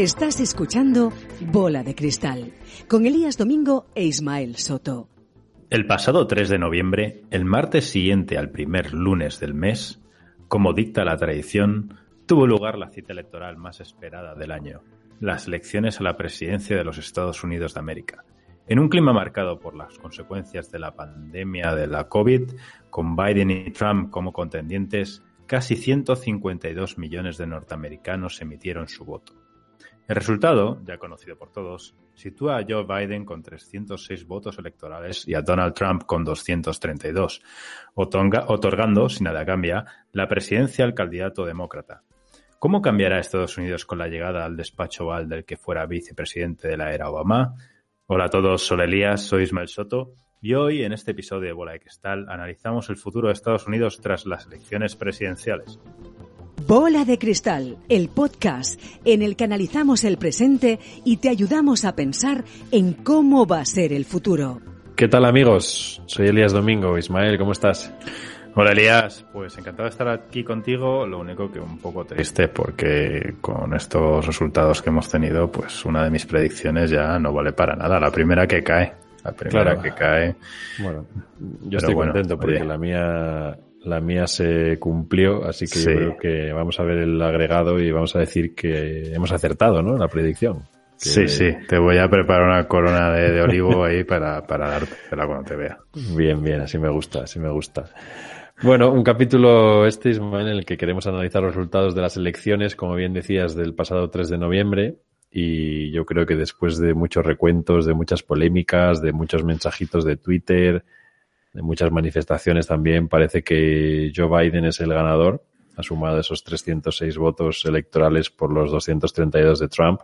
Estás escuchando Bola de Cristal con Elías Domingo e Ismael Soto. El pasado 3 de noviembre, el martes siguiente al primer lunes del mes, como dicta la tradición, tuvo lugar la cita electoral más esperada del año, las elecciones a la presidencia de los Estados Unidos de América. En un clima marcado por las consecuencias de la pandemia de la COVID, con Biden y Trump como contendientes, casi 152 millones de norteamericanos emitieron su voto. El resultado, ya conocido por todos, sitúa a Joe Biden con 306 votos electorales y a Donald Trump con 232, otorgando, si nada cambia, la presidencia al candidato demócrata. ¿Cómo cambiará Estados Unidos con la llegada al despacho Oval del que fuera vicepresidente de la era Obama? Hola a todos, soy Elías, soy Ismael Soto y hoy en este episodio de Bola de Cristal analizamos el futuro de Estados Unidos tras las elecciones presidenciales. Bola de Cristal, el podcast en el que analizamos el presente y te ayudamos a pensar en cómo va a ser el futuro. ¿Qué tal amigos? Soy Elías Domingo. Ismael, ¿cómo estás? Hola Elías, pues encantado de estar aquí contigo, lo único que un poco triste porque con estos resultados que hemos tenido, pues una de mis predicciones ya no vale para nada, la primera que cae, la primera que cae. Bueno, yo estoy contento porque la mía la mía se cumplió, así que yo creo que vamos a ver el agregado y vamos a decir que hemos acertado, ¿no? La predicción. Sí, sí, te voy a preparar una corona de, olivo ahí para, para dártela cuando te vea. Bien, bien, así me gusta, así me gusta. Bueno, un capítulo este, Ismael, en el que queremos analizar los resultados de las elecciones, como bien decías, del pasado 3 de noviembre. Y yo creo que después de muchos recuentos, de muchas polémicas, de muchos mensajitos de Twitter, de muchas manifestaciones también, parece que Joe Biden es el ganador. Ha sumado esos 306 votos electorales por los 232 de Trump.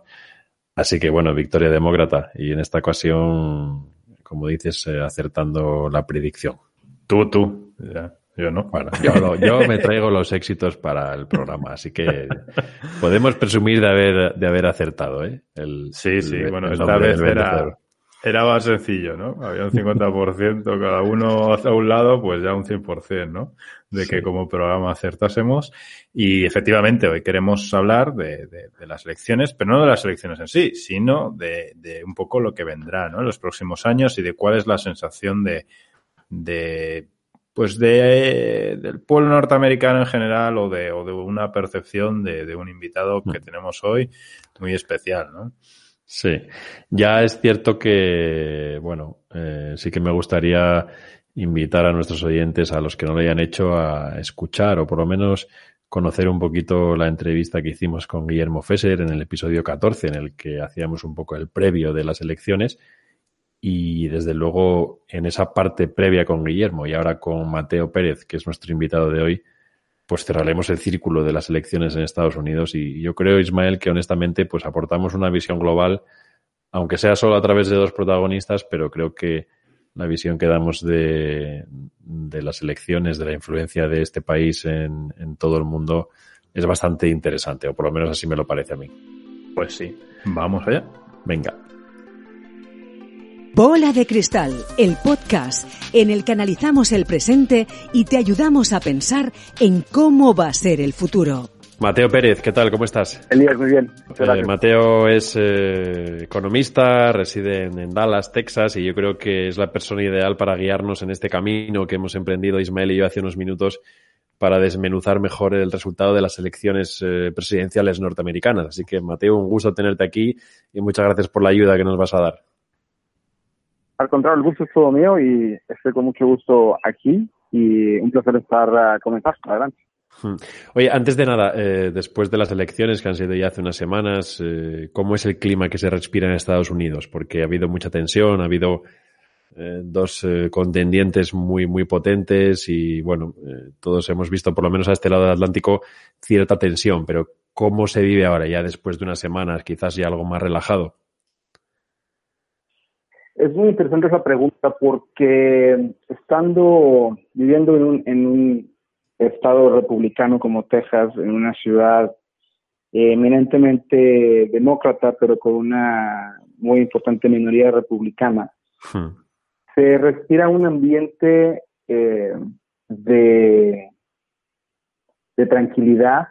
Así que bueno, victoria demócrata. Y en esta ocasión, como dices, eh, acertando la predicción. Tú, tú. Ya. Yo no. Bueno, yo, me traigo los éxitos para el programa, así que podemos presumir de haber, de haber acertado, ¿eh? El, sí, sí, bueno, esta vez era, era más sencillo, ¿no? Había un 50%, cada uno hacia un lado, pues ya un 100%, ¿no? De que como programa acertásemos. Y efectivamente, hoy queremos hablar de, de, de, las elecciones, pero no de las elecciones en sí, sino de, de un poco lo que vendrá, ¿no? En los próximos años y de cuál es la sensación de, de pues de, del pueblo norteamericano en general o de, o de una percepción de, de un invitado que mm. tenemos hoy muy especial, ¿no? Sí, ya es cierto que, bueno, eh, sí que me gustaría invitar a nuestros oyentes, a los que no lo hayan hecho, a escuchar o por lo menos conocer un poquito la entrevista que hicimos con Guillermo Fesser en el episodio 14, en el que hacíamos un poco el previo de las elecciones y desde luego en esa parte previa con Guillermo y ahora con Mateo Pérez, que es nuestro invitado de hoy, pues cerraremos el círculo de las elecciones en Estados Unidos y yo creo, Ismael, que honestamente pues aportamos una visión global, aunque sea solo a través de dos protagonistas, pero creo que la visión que damos de, de las elecciones, de la influencia de este país en, en todo el mundo, es bastante interesante, o por lo menos así me lo parece a mí. Pues sí, vamos allá. Venga. Bola de Cristal, el podcast en el que analizamos el presente y te ayudamos a pensar en cómo va a ser el futuro. Mateo Pérez, ¿qué tal? ¿Cómo estás? Elías, muy bien. Eh, Mateo es eh, economista, reside en, en, Dallas, Texas, y yo creo que es la persona ideal para guiarnos en este camino que hemos emprendido Ismael y yo hace unos minutos para desmenuzar mejor el resultado de las elecciones eh, presidenciales norteamericanas. Así que, Mateo, un gusto tenerte aquí y muchas gracias por la ayuda que nos vas a dar. Al contrario, el gusto es todo mío y estoy con mucho gusto aquí y un placer estar a comenzar. Adelante. Hmm. Oye, antes de nada, eh, después de las elecciones que han sido ya hace unas semanas, eh, ¿cómo es el clima que se respira en Estados Unidos? Porque ha habido mucha tensión, ha habido eh, dos eh, contendientes muy, muy potentes y bueno, eh, todos hemos visto, por lo menos a este lado del Atlántico, cierta tensión, pero ¿cómo se vive ahora ya después de unas semanas, quizás ya algo más relajado? Es muy interesante esa pregunta porque estando viviendo en un, en un estado republicano como Texas, en una ciudad eminentemente demócrata, pero con una muy importante minoría republicana, hmm. se respira un ambiente eh, de, de tranquilidad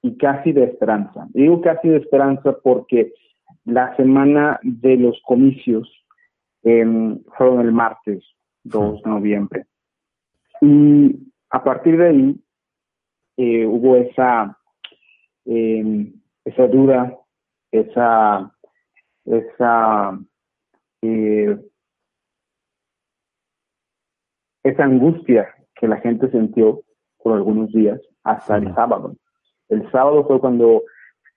y casi de esperanza. Digo casi de esperanza porque la semana de los comicios eh, fueron el martes 2 de noviembre. Y a partir de ahí eh, hubo esa, eh, esa duda, esa, esa, eh, esa angustia que la gente sintió por algunos días hasta el sábado. El sábado fue cuando,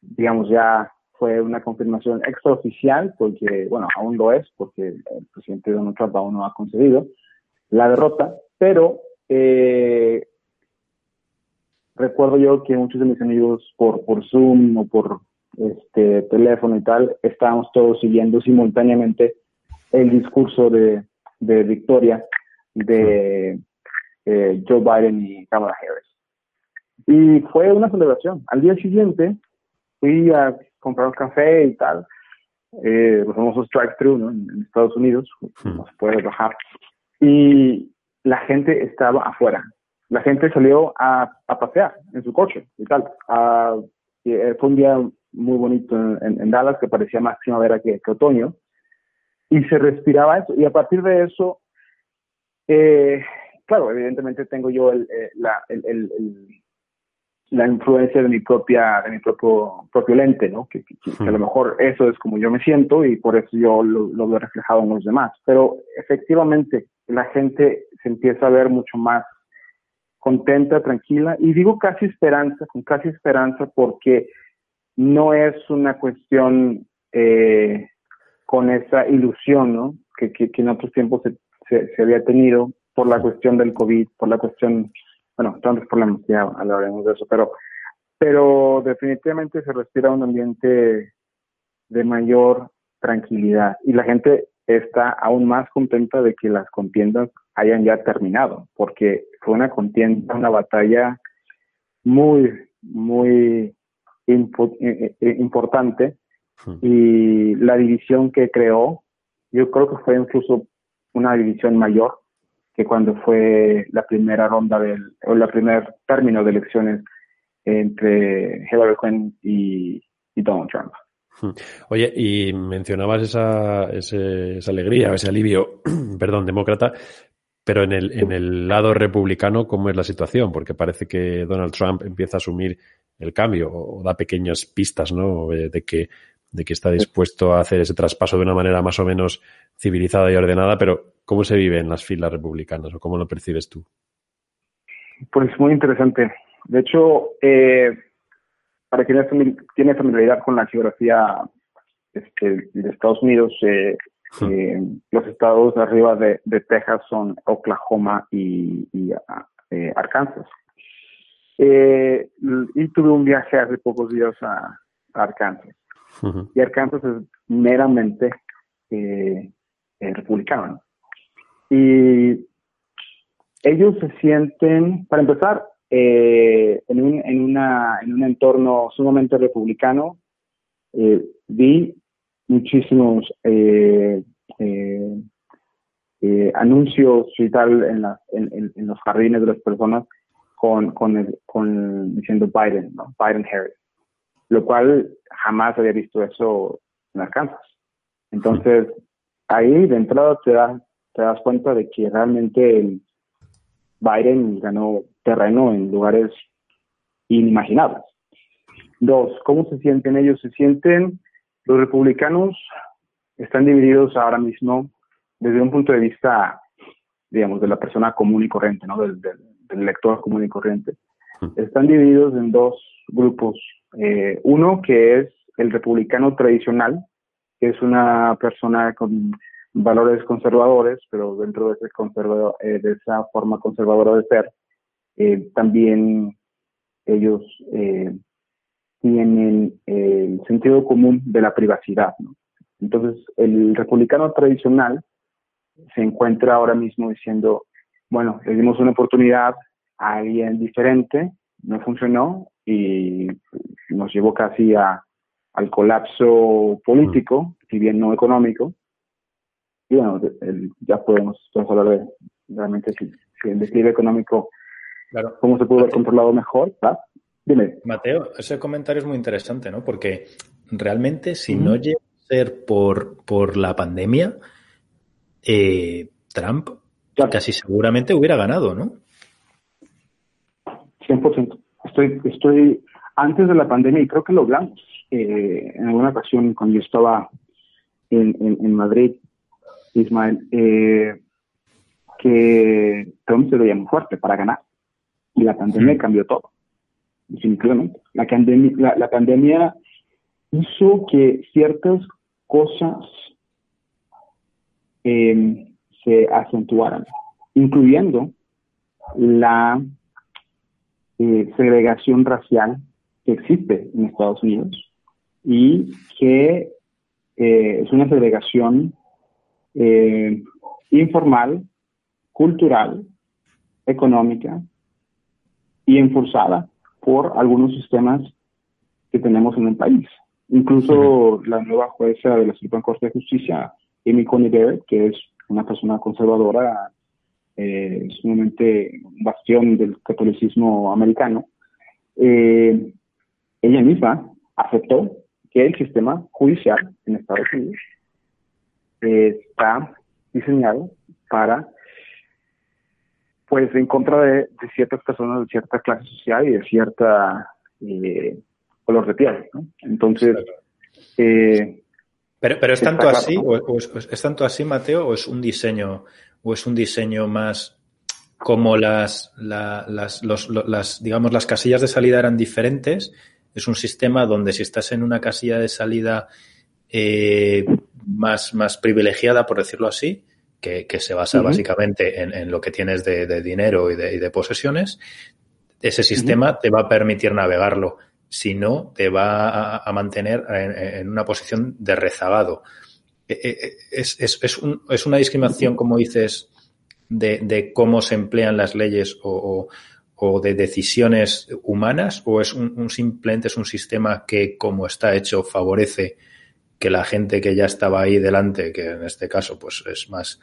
digamos, ya fue una confirmación extraoficial, porque, bueno, aún lo es, porque el presidente Donald Trump aún no ha concedido la derrota, pero eh, recuerdo yo que muchos de mis amigos por, por Zoom o por este teléfono y tal, estábamos todos siguiendo simultáneamente el discurso de, de victoria de eh, Joe Biden y Kamala Harris. Y fue una celebración. Al día siguiente fui a comprar un café y tal, eh, los famosos drive-thru ¿no? en, Estados Unidos, no se puede bajar. Y la gente estaba afuera. La gente salió a, a pasear en su coche y tal. Eh, fue un día muy bonito en, Dallas que parecía más primavera que, que, otoño. Y se respiraba eso. Y a partir de eso, eh, claro, evidentemente tengo yo el, eh, la, el, el, la influencia de mi propia de mi propio propio lente no que, a lo mejor eso es como yo me siento y por eso yo lo, lo, veo reflejado en los demás. Pero efectivamente la gente se empieza a ver mucho más contenta tranquila y digo casi esperanza con casi esperanza porque no es una cuestión eh, con esa ilusión ¿no? que, que, en otros tiempos se, se había tenido por la cuestión del COVID, por la cuestión bueno, tantos problemas, ya hablaremos de eso, pero, pero definitivamente se respira un ambiente de mayor tranquilidad y la gente está aún más contenta de que las contiendas hayan ya terminado, porque fue una contienda, una batalla muy, muy eh, eh, eh, importante hmm. y la división que creó, yo creo que fue incluso una división mayor que cuando fue la primera ronda del, o la primer término de elecciones entre Hillary Clinton y, Donald Trump. Hmm. Oye, y mencionabas esa, esa alegría, ese alivio, perdón, demócrata, pero en el, en el lado republicano, ¿cómo es la situación? Porque parece que Donald Trump empieza a asumir el cambio o, da pequeñas pistas, ¿no? De que, de que está dispuesto a hacer ese traspaso de una manera más o menos civilizada y ordenada, pero ¿cómo se vive en las filas republicanas o cómo lo percibes tú? Pues muy interesante. De hecho, eh, para quien tiene familiaridad con la geografía este, de Estados Unidos, eh, eh, los estados de arriba de, Texas son Oklahoma y, Arkansas. y tuve un viaje hace pocos días a, Arkansas. Y Arkansas es meramente republicano. Y ellos se sienten, para empezar, eh, en, un, en, una, en un entorno sumamente republicano, eh, vi muchísimos eh, anuncios y tal en, en, los jardines de las personas con, con diciendo Biden, ¿no? Biden Harris, lo cual jamás había visto eso en Arkansas. Entonces, ahí de entrada te das, te das cuenta de que realmente el Biden ganó terreno en lugares inimaginables. Dos, ¿cómo se sienten ellos? Se sienten, los republicanos están divididos ahora mismo desde un punto de vista, digamos, de la persona común y corriente, ¿no? Del, del, elector común y corriente. Están divididos en dos grupos. Eh, uno que es el republicano tradicional, que es una persona con valores conservadores, pero dentro de, ese conservador, eh, de esa forma conservadora de ser, eh, también ellos eh, tienen el sentido común de la privacidad. Entonces, el republicano tradicional se encuentra ahora mismo diciendo, bueno, le dimos una oportunidad a alguien diferente, no funcionó y nos llevó casi a, al colapso político, si bien no económico. Y bueno, ya podemos, hablar de realmente si, el declive económico, claro. cómo se pudo haber controlado mejor. Dime. Mateo, ese comentario es muy interesante, ¿no? Porque realmente si no llega a ser por, por la pandemia, eh, Trump casi seguramente hubiera ganado, ¿no? 100%. Estoy, estoy antes de la pandemia, y creo que lo hablamos eh, en alguna ocasión cuando yo estaba en, en, Madrid, Ismael, eh, que Trump se veía muy fuerte para ganar. Y la pandemia cambió todo, definitivamente. La, pandemia, la, pandemia hizo que ciertas cosas eh, se acentuaran, incluyendo la eh, segregación racial que existe en Estados Unidos y que eh, es una segregación eh, informal, cultural, económica y enforzada por algunos sistemas que tenemos en el país. Incluso la nueva jueza de la Suprema Corte de Justicia, Amy Coney Barrett, que es una persona conservadora eh, sumamente bastión del catolicismo americano, eh, ella misma aceptó que el sistema judicial en Estados Unidos eh, está diseñado para, pues, en contra de, ciertas personas de cierta clase social y de cierta eh, color de piel. Entonces, eh, pero, pero es tanto así, o, es, tanto así, Mateo, o es un diseño o es un diseño más como las, las, las, digamos, las casillas de salida eran diferentes, es un sistema donde si estás en una casilla de salida eh, más, más privilegiada, por decirlo así, que, se basa básicamente en, lo que tienes de, dinero y de, posesiones, ese sistema te va a permitir navegarlo. Si no, te va a, mantener en, una posición de rezagado. Eh, eh, es, es, es, un, es una discriminación, como dices, de, de, cómo se emplean las leyes o, o, de decisiones humanas o es un, simplemente es un sistema que como está hecho favorece que la gente que ya estaba ahí delante, que en este caso pues es más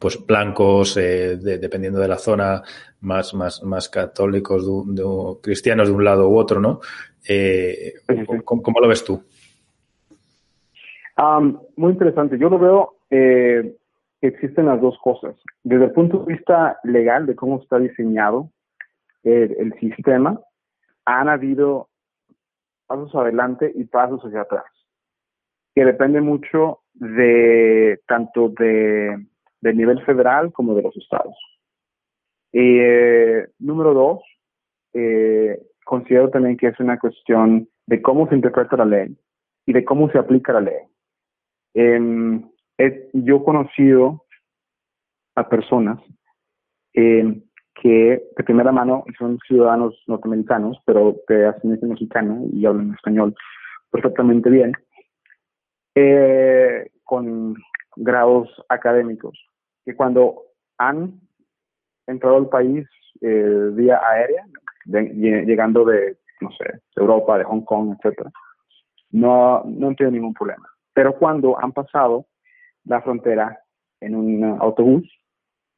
pues blancos, eh, dependiendo de la zona, más, más, más católicos, de, cristianos de un lado u otro, ¿no? Eh, ¿cómo, lo ves tú? Muy interesante. Yo lo veo eh, que existen las dos cosas. Desde el punto de vista legal de cómo está diseñado el, sistema, han habido pasos adelante y pasos hacia atrás, que depende mucho de tanto de, del nivel federal como de los estados. Eh, número dos, eh, considero también que es una cuestión de cómo se interpreta la ley y de cómo se aplica la ley. Eh, yo he conocido a personas eh, que de primera mano son ciudadanos norteamericanos, pero de ascendencia mexicana y hablan español perfectamente bien, eh, con grados académicos, que cuando han entrado al país eh, vía aérea, llegando de, no sé, de Europa, de Hong Kong, etcétera, no, no han tenido ningún problema. Pero cuando han pasado la frontera en un autobús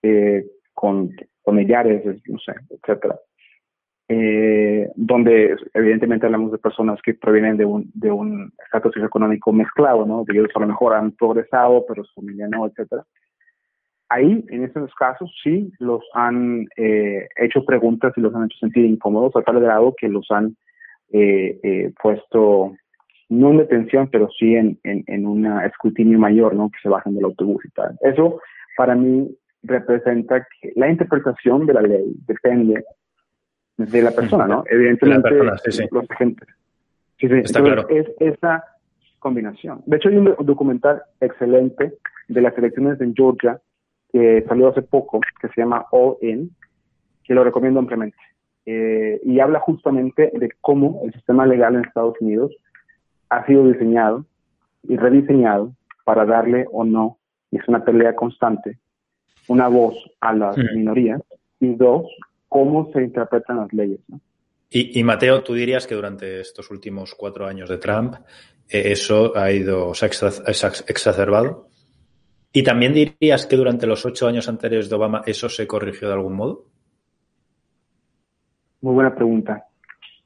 eh, con, millares, no sé, etcétera, eh, donde evidentemente hablamos de personas que provienen de un, de un estatus socioeconómico mezclado, ¿no? De ellos a lo mejor han progresado, pero su familia no, etcétera. Ahí, en esos casos, sí los han eh, hecho preguntas y los han hecho sentir incómodos a tal grado que los han eh, puesto no en detención, pero sí en, en, un escrutinio mayor, ¿no? Que se bajan del autobús y tal. Eso, para mí, representa que la interpretación de la ley depende de la persona, ¿no? Evidentemente, los agentes. Sí, sí. Está claro. Es esa combinación. De hecho, hay un documental excelente de las elecciones en Georgia que salió hace poco, que se llama All In, que lo recomiendo ampliamente. Eh, y habla justamente de cómo el sistema legal en Estados Unidos ha sido diseñado y rediseñado para darle o no, y es una pelea constante, una voz a las minorías, y dos, cómo se interpretan las leyes. Y, Mateo, ¿tú dirías que durante estos últimos cuatro años de Trump eh, eso ha ido, se ha exacerbado? ¿Y también dirías que durante los ocho años anteriores de Obama eso se corrigió de algún modo? Muy buena pregunta.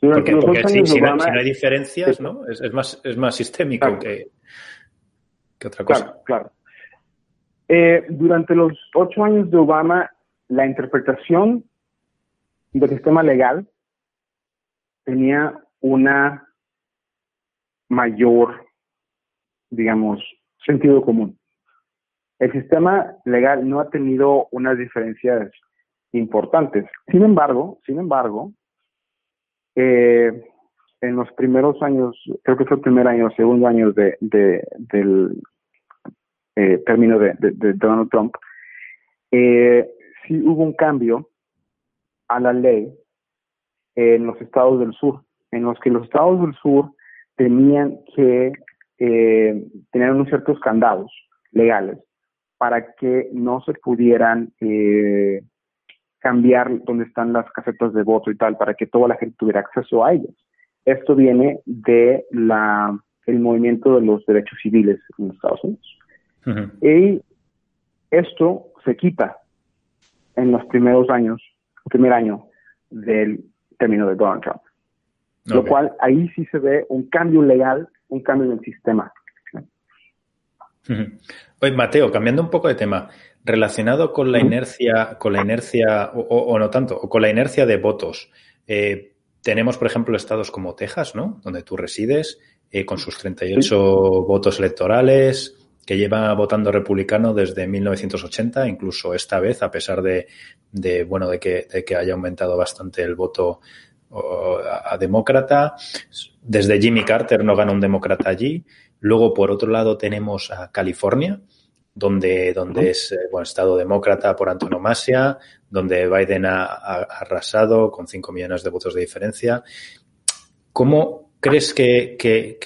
Ocho años si, no, hay diferencias, ¿no? Es, más, es más sistémico que, que, otra cosa. Claro, claro. Eh, durante los ocho años de Obama, la interpretación del sistema legal tenía una mayor, digamos, sentido común. El sistema legal no ha tenido unas diferencias importantes. Sin embargo, sin embargo, eh, en los primeros años, creo que fue el primer año, segundo año de, del eh, término de, Donald Trump, eh, sí hubo un cambio a la ley en los estados del sur, en los que los estados del sur tenían que eh, tener unos ciertos candados legales para que no se pudieran eh, cambiar donde están las casetas de voto y tal, para que toda la gente tuviera acceso a ellas. Esto viene de la el movimiento de los derechos civiles en Estados Unidos. Y esto se quita en los primeros años, primer año del término de Donald Trump. Lo cual ahí sí se ve un cambio legal, un cambio en el sistema. Oye, Mateo, cambiando un poco de tema, relacionado con la inercia, con la inercia, o, no tanto, o con la inercia de votos. Eh, tenemos, por ejemplo, estados como Texas, ¿no? Donde tú resides, eh, con sus 38 votos electorales, que lleva votando republicano desde 1980, incluso esta vez, a pesar de, bueno, de que, de que, haya aumentado bastante el voto a, demócrata. Desde Jimmy Carter no gana un demócrata allí. Luego, por otro lado, tenemos a California, donde, donde es eh, bueno, estado demócrata por antonomasia, donde Biden ha, arrasado con 5 millones de votos de diferencia. ¿Cómo crees que, que,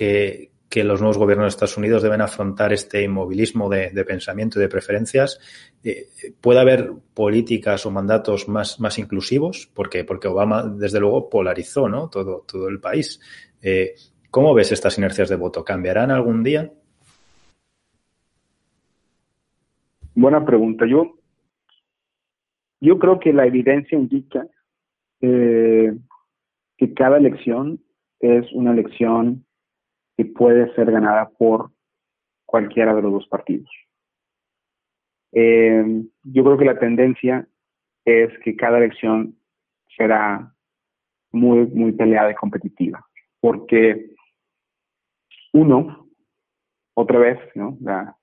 que los nuevos gobiernos de Estados Unidos deben afrontar este inmovilismo de, pensamiento y de preferencias. Eh, ¿Puede haber políticas o mandatos más, más inclusivos? Porque, porque Obama, desde luego, polarizó ¿no? todo, todo el país. Eh, ¿Cómo ves estas inercias de voto? ¿Cambiarán algún día? Buena pregunta. Yo, yo creo que la evidencia indica eh, que cada elección es una elección que puede ser ganada por cualquiera de los dos partidos. Eh, yo creo que la tendencia es que cada elección será muy, muy peleada y competitiva, porque uno, otra vez, ¿no? la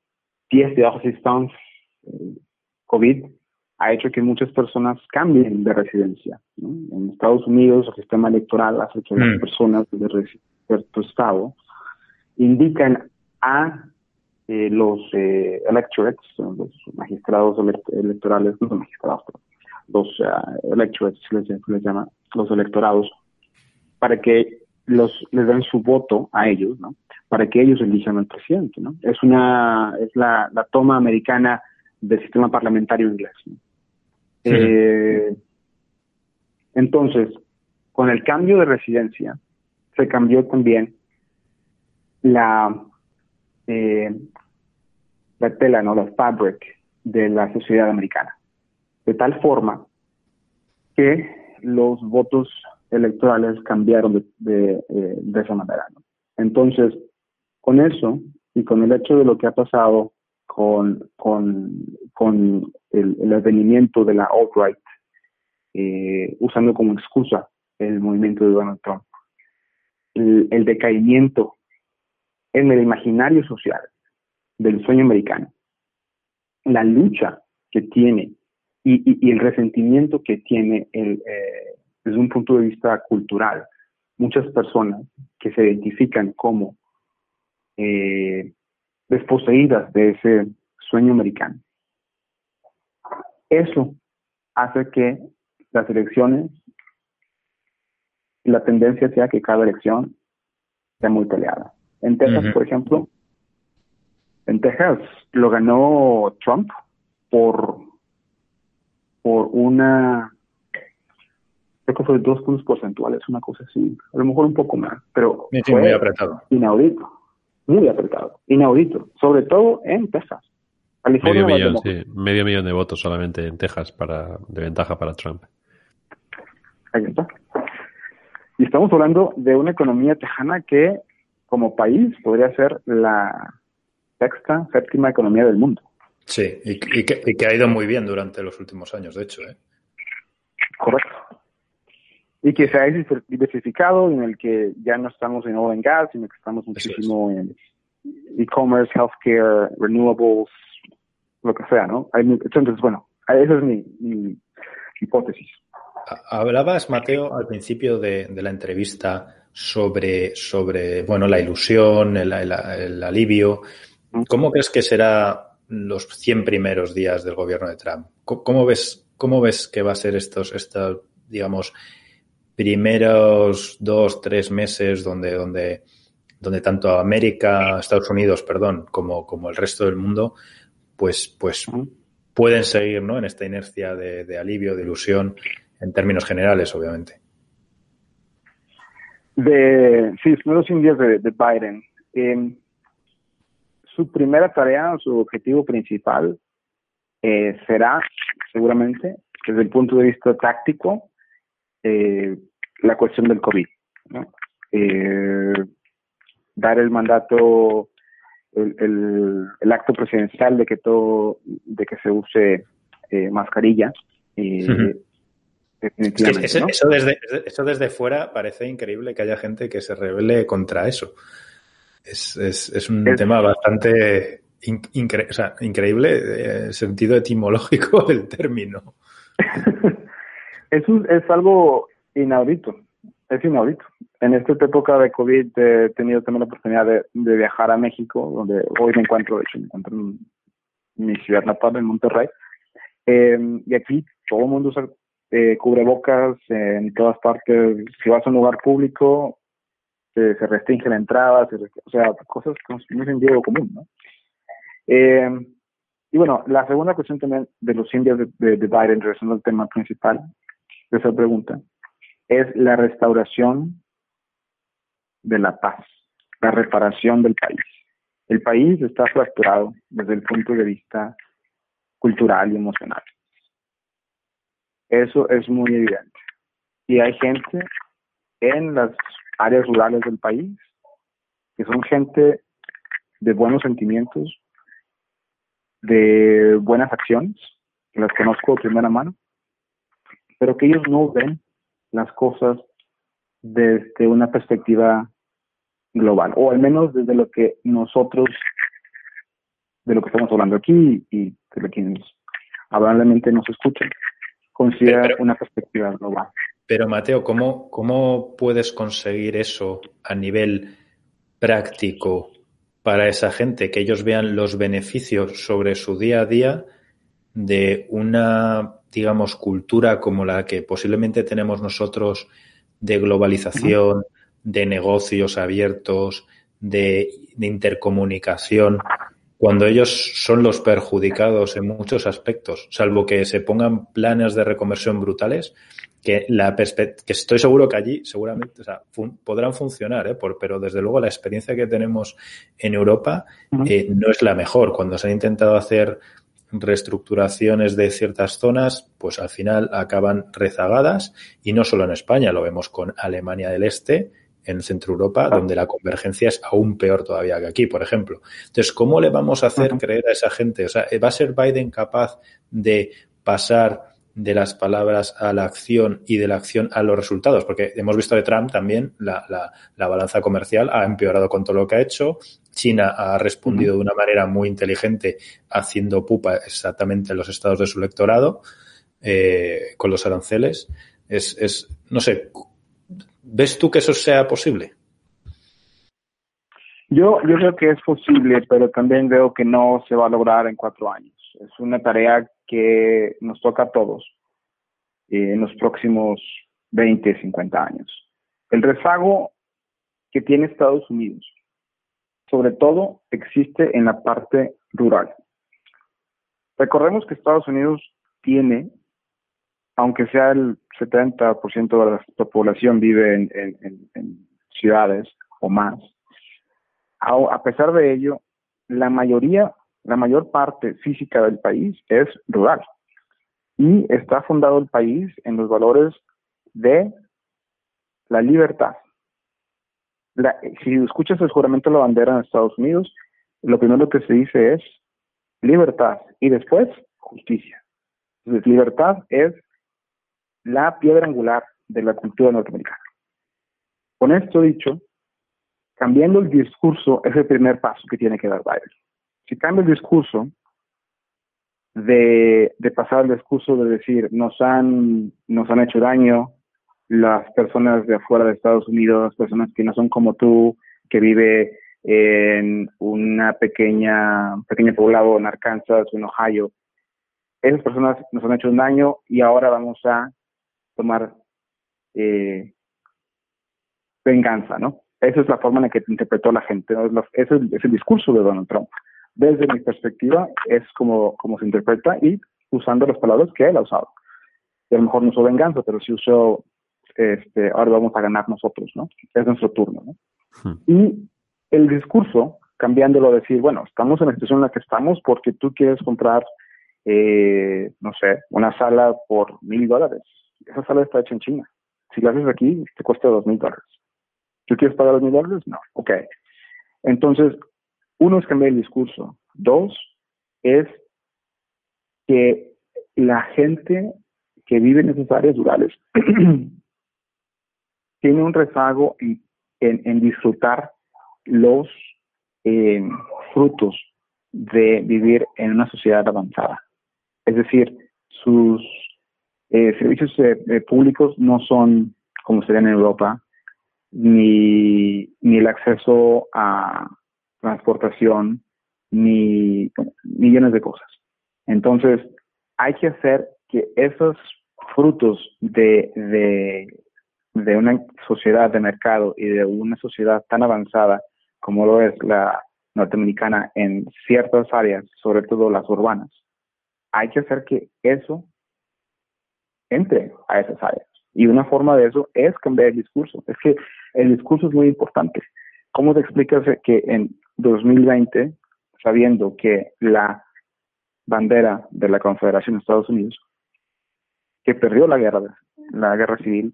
pieza de assistance eh, COVID ha hecho que muchas personas cambien de residencia. En Estados Unidos el sistema electoral hace que las mm. personas de cierto estado indican a eh, los eh, electorates, los magistrados electorales, no los magistrados, los uh, electorates les, les, llama, los electorados, para que los les den su voto a ellos, ¿no? Para que ellos elijan al presidente, ¿no? Es una es la, la toma americana del sistema parlamentario inglés. Eh, entonces, con el cambio de residencia, se cambió también la, eh, la tela, ¿no? la fabric de la sociedad americana. De tal forma que los votos electorales cambiaron de, de, eh, esa manera. Entonces, con eso y con el hecho de lo que ha pasado con, con, con el, el advenimiento de la alt-right, eh, usando como excusa el movimiento de Donald Trump, el, el decaimiento en el imaginario social del sueño americano, la lucha que tiene y, el resentimiento que tiene el, eh, desde un punto de vista cultural muchas personas que se identifican como eh, desposeídas de ese sueño americano. Eso hace que las elecciones, la tendencia sea que cada elección sea muy peleada. En Texas, por ejemplo, en Texas lo ganó Trump por, por una, creo que fue dos puntos porcentuales, una cosa así, a lo mejor un poco más, pero fue muy apretado. Inaudito, muy apretado, inaudito, sobre todo en Texas. medio millón, sí, medio millón de votos solamente en Texas para, de ventaja para Trump. Ahí está. Y estamos hablando de una economía tejana que como país podría ser la sexta, séptima economía del mundo. Sí, y, que, ha ido muy bien durante los últimos años, de hecho. ¿eh? Correcto. Y que se ha diversificado, en el que ya no estamos en oil and gas, sino que estamos muchísimo en e-commerce, healthcare, renewables, lo que sea, ¿no? entonces, bueno, esa es mi, hipótesis. Hablabas, Mateo, al principio de, de la entrevista sobre, sobre bueno, la ilusión, el, el, alivio. ¿Cómo crees que será los 100 primeros días del gobierno de Trump? ¿Cómo ves, cómo ves que va a ser estos, estos digamos, primeros dos, tres meses donde, donde, donde tanto América, Estados Unidos, perdón, como, como el resto del mundo, pues, pues pueden seguir ¿no? en esta inercia de, de alivio, de ilusión, en términos generales, obviamente? de, sí, los indios de, de Biden. Eh, su primera tarea, su objetivo principal eh, será, seguramente, desde el punto de vista táctico, eh, la cuestión del COVID. Eh, dar el mandato, el, el, el, acto presidencial de que todo, de que se use eh, mascarilla. Eh, eso, desde, eso desde fuera parece increíble que haya gente que se revele contra eso. Es, es, es un tema bastante o sea, increíble en el sentido etimológico del término. es, es algo inaudito, es inaudito. En esta época de COVID he tenido también la oportunidad de, viajar a México, donde hoy me encuentro, de hecho, me encuentro en mi ciudad natal, en Monterrey. Eh, y aquí todo el mundo usa eh, cubrebocas en todas partes. Si vas a un lugar público, se restringe la entrada, o sea, cosas no es sentido común, ¿no? Eh, y bueno, la segunda cuestión también de los indios de, de, de Biden, regresando al tema principal esa pregunta, es la restauración de la paz, la reparación del país. El país está fracturado desde el punto de vista cultural y emocional. Eso es muy evidente. Y hay gente en las áreas rurales del país que son gente de buenos sentimientos, de buenas acciones, las conozco de primera mano, pero que ellos no ven las cosas desde una perspectiva global, o al menos desde lo que nosotros, de lo que estamos hablando aquí y de lo que amablemente nos escuchan considera una perspectiva global. Pero Mateo, ¿cómo, ¿cómo puedes conseguir eso a nivel práctico para esa gente? Que ellos vean los beneficios sobre su día a día de una, digamos, cultura como la que posiblemente tenemos nosotros de globalización, de negocios abiertos, de, de intercomunicación, cuando ellos son los perjudicados en muchos aspectos, salvo que se pongan planes de reconversión brutales, que la que estoy seguro que allí seguramente o sea, podrán funcionar, ¿eh? Por, pero desde luego la experiencia que tenemos en Europa eh, no es la mejor. Cuando se han intentado hacer reestructuraciones de ciertas zonas, pues al final acaban rezagadas y no solo en España, lo vemos con Alemania del Este, en Centro Europa, donde la convergencia es aún peor todavía que aquí, por ejemplo. Entonces, ¿cómo le vamos a hacer creer a esa gente? O sea, ¿va a ser Biden capaz de pasar de las palabras a la acción y de la acción a los resultados? Porque hemos visto de Trump también la, la, la balanza comercial ha empeorado con todo lo que ha hecho. China ha respondido de una manera muy inteligente haciendo pupa exactamente en los estados de su electorado eh, con los aranceles. Es, es, no sé, ¿Ves tú que eso sea posible? Yo, yo creo que es posible, pero también veo que no se va a lograr en cuatro años. Es una tarea que nos toca a todos eh, en los próximos 20, 50 años. El rezago que tiene Estados Unidos, sobre todo, existe en la parte rural. Recordemos que Estados Unidos tiene, aunque sea el 70% de la población vive en, ciudades o más, a, pesar de ello, la mayoría, la mayor parte física del país es rural. Y está fundado el país en los valores de la libertad. Si escuchas el juramento de la bandera en Estados Unidos, lo primero que se dice es libertad y después justicia. Entonces, libertad es la piedra angular de la cultura norteamericana. Con esto dicho, cambiando el discurso es el primer paso que tiene que dar Biden. Si cambia el discurso de, pasar al discurso de decir nos han, nos han hecho daño las personas de afuera de Estados Unidos, personas que no son como tú, que vive en una pequeña, pequeño poblado en Arkansas o en Ohio. Esas personas nos han hecho un daño y ahora vamos a tomar eh, venganza, ¿no? Esa es la forma en la que interpretó la gente, ese es el discurso de Donald Trump. Desde mi perspectiva, es como, como se interpreta y usando las palabras que él ha usado. Y a lo mejor no usó venganza, pero sí usó, este, ahora vamos a ganar nosotros, ¿no? Es nuestro turno, ¿no? Hmm. Y el discurso, cambiándolo a decir, bueno, estamos en la situación en la que estamos porque tú quieres comprar, eh, no sé, una sala por mil dólares. Esa sala está hecha en China. Si la haces aquí, te cuesta dos mil dólares. ¿Tú quieres pagar dos mil dólares? No. Ok. Entonces, uno es cambiar el discurso. Dos es que la gente que vive en esas áreas rurales tiene un rezago en disfrutar los eh, frutos de vivir en una sociedad avanzada. Es decir, sus eh, servicios eh, públicos no son como serían en Europa, ni, ni el acceso a transportación, ni millones de cosas. Entonces, hay que hacer que esos frutos de, de una sociedad de mercado y de una sociedad tan avanzada como lo es la norteamericana en ciertas áreas, sobre todo las urbanas, hay que hacer que eso entre a esas áreas. Y una forma de eso es cambiar el discurso. Es que el discurso es muy importante. ¿Cómo te explicas que en 2020, sabiendo que la bandera de la Confederación de Estados Unidos, que perdió la guerra, la guerra civil,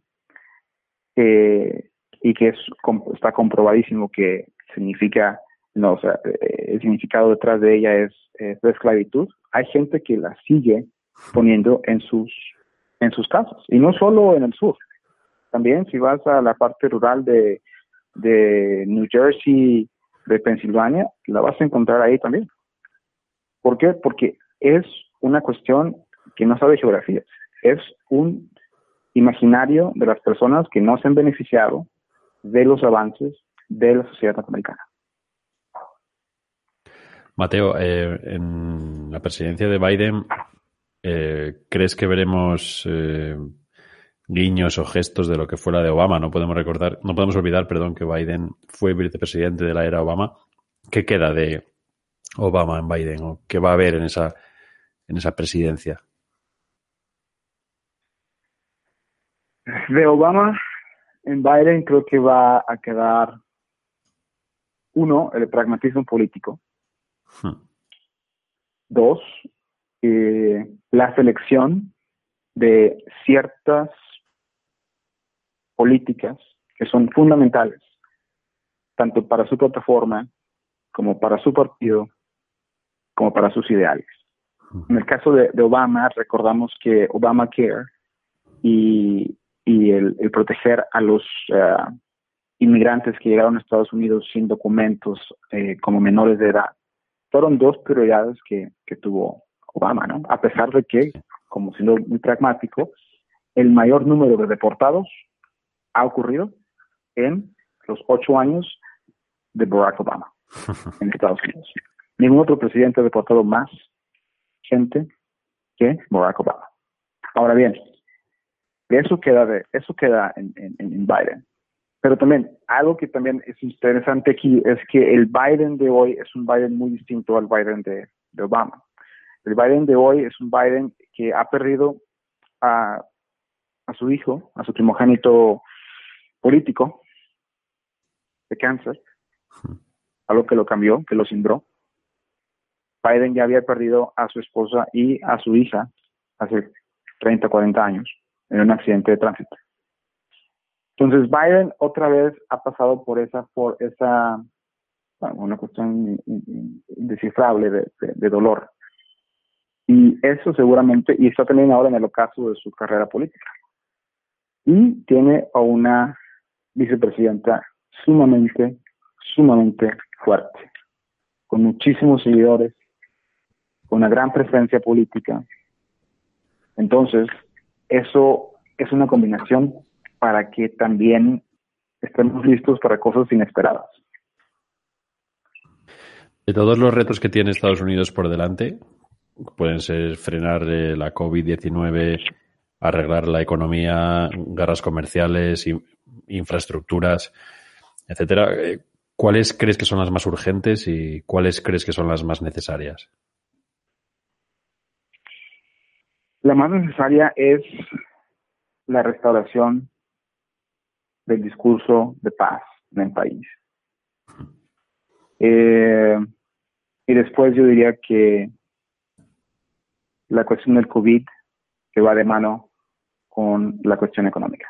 y que es, está comprobadísimo que significa, no, o sea, eh, el significado detrás de ella es, la esclavitud, hay gente que la sigue poniendo en sus, en sus casas, y no solo en el sur. También si vas a la parte rural de, de New Jersey, de Pensilvania, la vas a encontrar ahí también. ¿Por qué? Porque es una cuestión que no sabe geografía, es un imaginario de las personas que no se han beneficiado de los avances de la sociedad norteamericana. Mateo, eh, en la presidencia de Biden, eh, ¿crees que veremos eh, guiños o gestos de lo que fue la de Obama? No podemos recordar, no podemos olvidar, perdón, que Biden fue vicepresidente de la era Obama. ¿Qué queda de Obama en Biden o qué va a haber en esa en esa presidencia? De Obama en Biden creo que va a quedar uno, el pragmatismo político. Hmm. Dos, eh, la selección de ciertas políticas que son fundamentales, tanto para su plataforma como para su partido, como para sus ideales. Hmm. En el caso de, Obama, recordamos que Obamacare y, y el, proteger a los eh, inmigrantes que llegaron a Estados Unidos sin documentos eh, como menores de edad. Fueron dos prioridades que, tuvo Obama, ¿no? A pesar de que, como siendo muy pragmático, el mayor número de deportados ha ocurrido en los ocho años de Barack Obama en Estados Unidos. Ningún otro presidente ha deportado más gente que Barack Obama. Ahora bien, eso queda eso queda en, en, Biden. Pero también, algo que también es interesante aquí es que el Biden de hoy es un Biden muy distinto al Biden de, Obama. El Biden de hoy es un Biden que ha perdido a, a su hijo, a su primogénito político de cáncer, algo que lo cambió, que lo cimbró. Biden ya había perdido a su esposa y a su hija hace 30, 40 años en un accidente de tránsito. Entonces Biden otra vez ha pasado por esa, por esa, una cuestión indescifrable de, dolor. Y eso seguramente, y está también ahora en el ocaso de su carrera política. Y tiene a una vicepresidenta sumamente, sumamente fuerte, con muchísimos seguidores, con una gran presencia política. Entonces, eso es una combinación para que también estemos listos para cosas inesperadas. De todos los retos que tiene Estados Unidos por delante, pueden ser frenar eh, la COVID-19, arreglar la economía, guerras comerciales, infraestructuras, etcétera. Eh, ¿Cuáles crees que son las más urgentes y cuáles crees que son las más necesarias? La más necesaria es la restauración del discurso de paz en el país. Eh, y después yo diría que la cuestión del COVID que va de mano con la cuestión económica.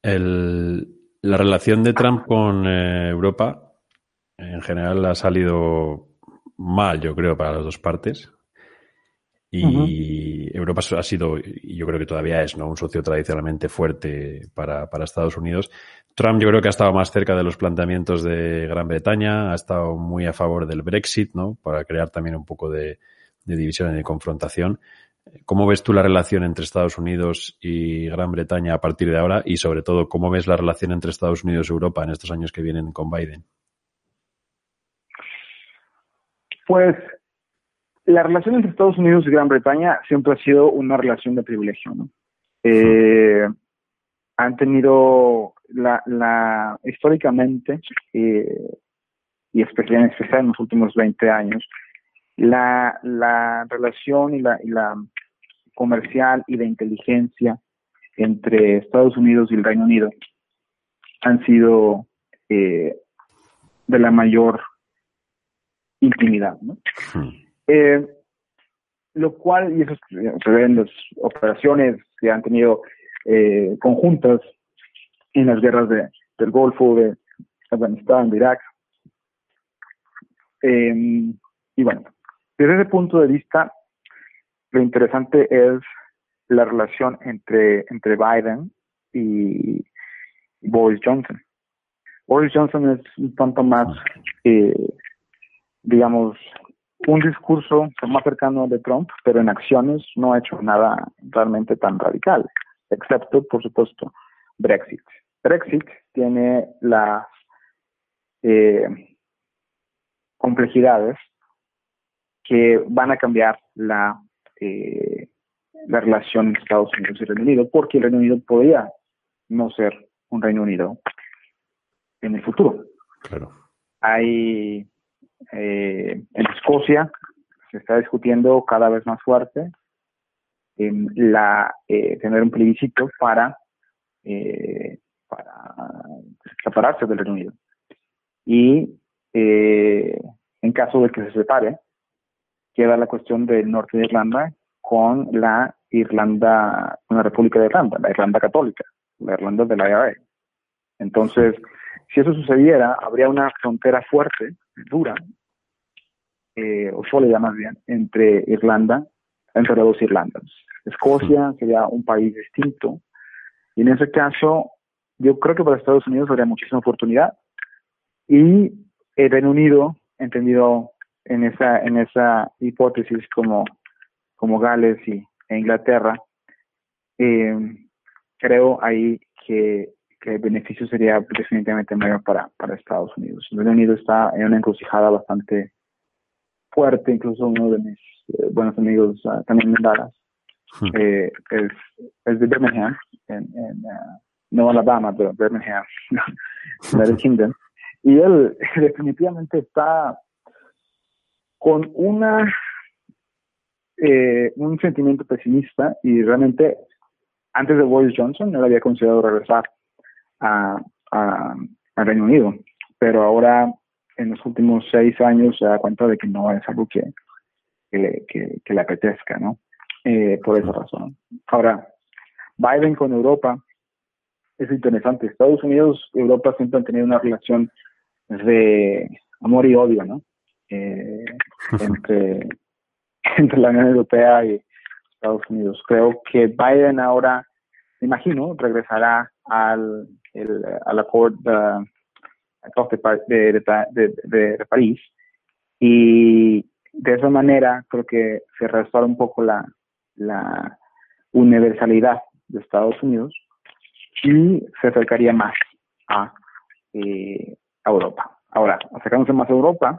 la relación de Trump con eh, Europa en general ha salido mal, yo creo, para las dos partes. Y Europa ha sido, y yo creo que todavía es, ¿no? Un socio tradicionalmente fuerte para, para, Estados Unidos. Trump yo creo que ha estado más cerca de los planteamientos de Gran Bretaña, ha estado muy a favor del Brexit, ¿no? Para crear también un poco de, de división y de confrontación. ¿Cómo ves tú la relación entre Estados Unidos y Gran Bretaña a partir de ahora? Y sobre todo, ¿cómo ves la relación entre Estados Unidos y Europa en estos años que vienen con Biden? Pues la relación entre Estados Unidos y Gran Bretaña siempre ha sido una relación de privilegio, ¿no? Eh, han tenido la, la históricamente eh, y especialmente en los últimos 20 años la, la relación y la, y la comercial y de inteligencia entre Estados Unidos y el Reino Unido han sido eh, de la mayor intimidad. ¿no? Eh, lo cual, y eso se ve en las operaciones que han tenido eh, conjuntas en las guerras de, del Golfo, de Afganistán, de Irak. Em, y bueno, desde ese punto de vista, lo interesante es la relación entre, entre Biden y Boris Johnson. Boris Johnson es un tanto más eh, digamos, un discurso más cercano al de Trump, pero en acciones no ha hecho nada realmente tan radical, excepto, por supuesto, Brexit. Brexit tiene las eh, complejidades que van a cambiar la, eh, la relación entre Estados Unidos y Reino Unido, porque el Reino Unido podría no ser un Reino Unido en el futuro. Claro. Hay eh, en Escocia se está discutiendo cada vez más fuerte en la eh, tener un plebiscito para eh, para separarse del Reino Unido. Y eh, en caso de que se separe queda la cuestión del norte de Irlanda con la Irlanda la República de Irlanda la Irlanda católica la Irlanda de la IRA entonces si eso sucediera habría una frontera fuerte dura, eh, o sólida más bien, entre Irlanda, entre las dos Irlandas. Escocia sería un país distinto. Y en ese caso, yo creo que para Estados Unidos habría muchísima oportunidad. Y el Reino Unido, entendido en esa, en esa hipótesis como, como Gales y, e Inglaterra, eh, creo ahí que, que el beneficio sería definitivamente mayor para, para Estados Unidos. El Reino Unido está en una encrucijada bastante fuerte, incluso uno de mis eh, buenos amigos uh, también en Dallas, hmm. eh, es, es, de Birmingham, en, en uh, no Alabama, pero Birmingham, United Kingdom, y él definitivamente está con una eh, un sentimiento pesimista y realmente antes de Boris Johnson él había considerado regresar a, a, Reino Unido, pero ahora en los últimos seis años se da cuenta de que no es algo que, que, le, apetezca, ¿no? Eh, por esa razón. Ahora, Biden con Europa es interesante. Estados Unidos y Europa siempre han tenido una relación de amor y odio, ¿no? Eh, entre, entre la Unión Europea y Estados Unidos. Creo que Biden ahora, me imagino, regresará al el, al acuerdo de, de, de, París y de esa manera creo que se restaura un poco la, la universalidad de Estados Unidos y se acercaría más a, eh, Europa. Ahora, acercándose más a Europa,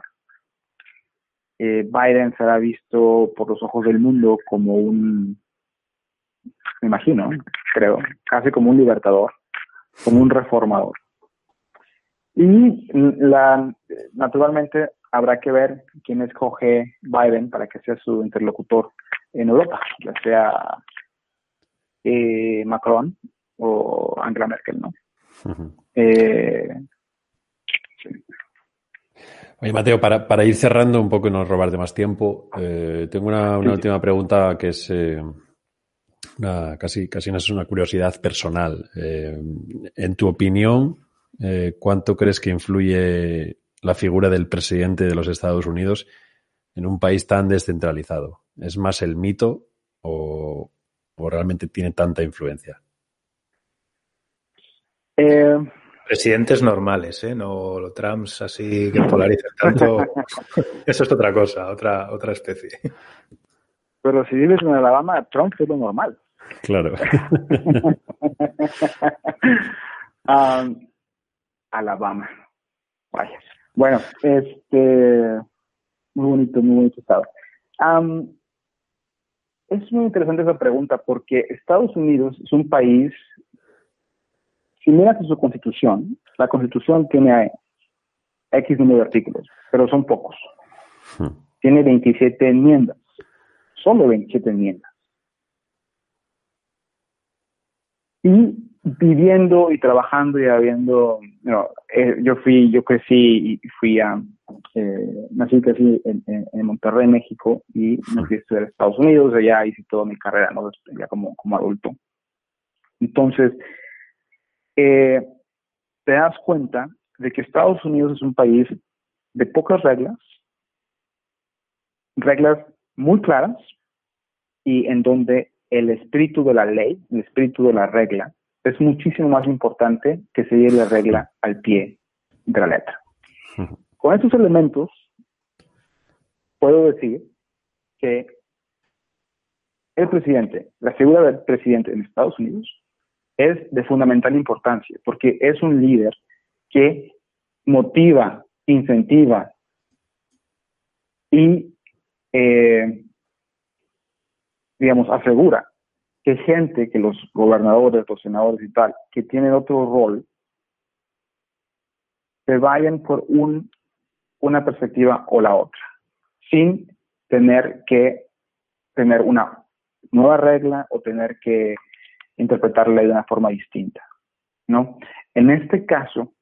eh, Biden será visto por los ojos del mundo como un, me imagino, creo, casi como un libertador, como un reformador. Y la, naturalmente habrá que ver quién escoge Biden para que sea su interlocutor en Europa, ya sea eh, Macron o Angela Merkel, ¿no? eh, Oye, Mateo, para, para, ir cerrando un poco y no robarte más tiempo, eh, tengo una, una última pregunta que es una, casi, casi es una curiosidad personal. Eh, en tu opinión, eh, ¿cuánto crees que influye la figura del presidente de los Estados Unidos en un país tan descentralizado? ¿Es más el mito o, o realmente tiene tanta influencia? Eh, Presidentes normales, ¿eh? No Trumps así que polarizan tanto. Eso es otra cosa, otra, otra especie. Pero si vives en Alabama, Trump es lo normal. Claro. um, Alabama. Vaya. Bueno, este. Muy bonito, muy bonito estado. Um, es muy interesante esa pregunta porque Estados Unidos es un país si miras su constitución, la constitución tiene X número de artículos, pero son pocos. Hmm. Tiene 27 enmiendas, solo 27 enmiendas. Y viviendo y trabajando y habiendo, eh, yo fui, yo crecí y fui a, eh, nací crecí en, en, Monterrey, México, y me fui a estudiar Estados Unidos, allá hice toda mi carrera, ¿no? ya como, como adulto. Entonces, eh, te das cuenta de que Estados Unidos es un país de pocas reglas, reglas muy claras y en donde el espíritu de la ley, el espíritu de la regla, es muchísimo más importante que seguir la regla al pie de la letra. Con estos elementos, puedo decir que el presidente, la figura del presidente en Estados Unidos, es de fundamental importancia, porque es un líder que motiva, incentiva y, eh, digamos, asegura que gente, que los gobernadores, los senadores y tal, que tienen otro rol, se vayan por un, una perspectiva o la otra, sin tener que tener una nueva regla o tener que interpretarla de una forma distinta, ¿no? En este caso,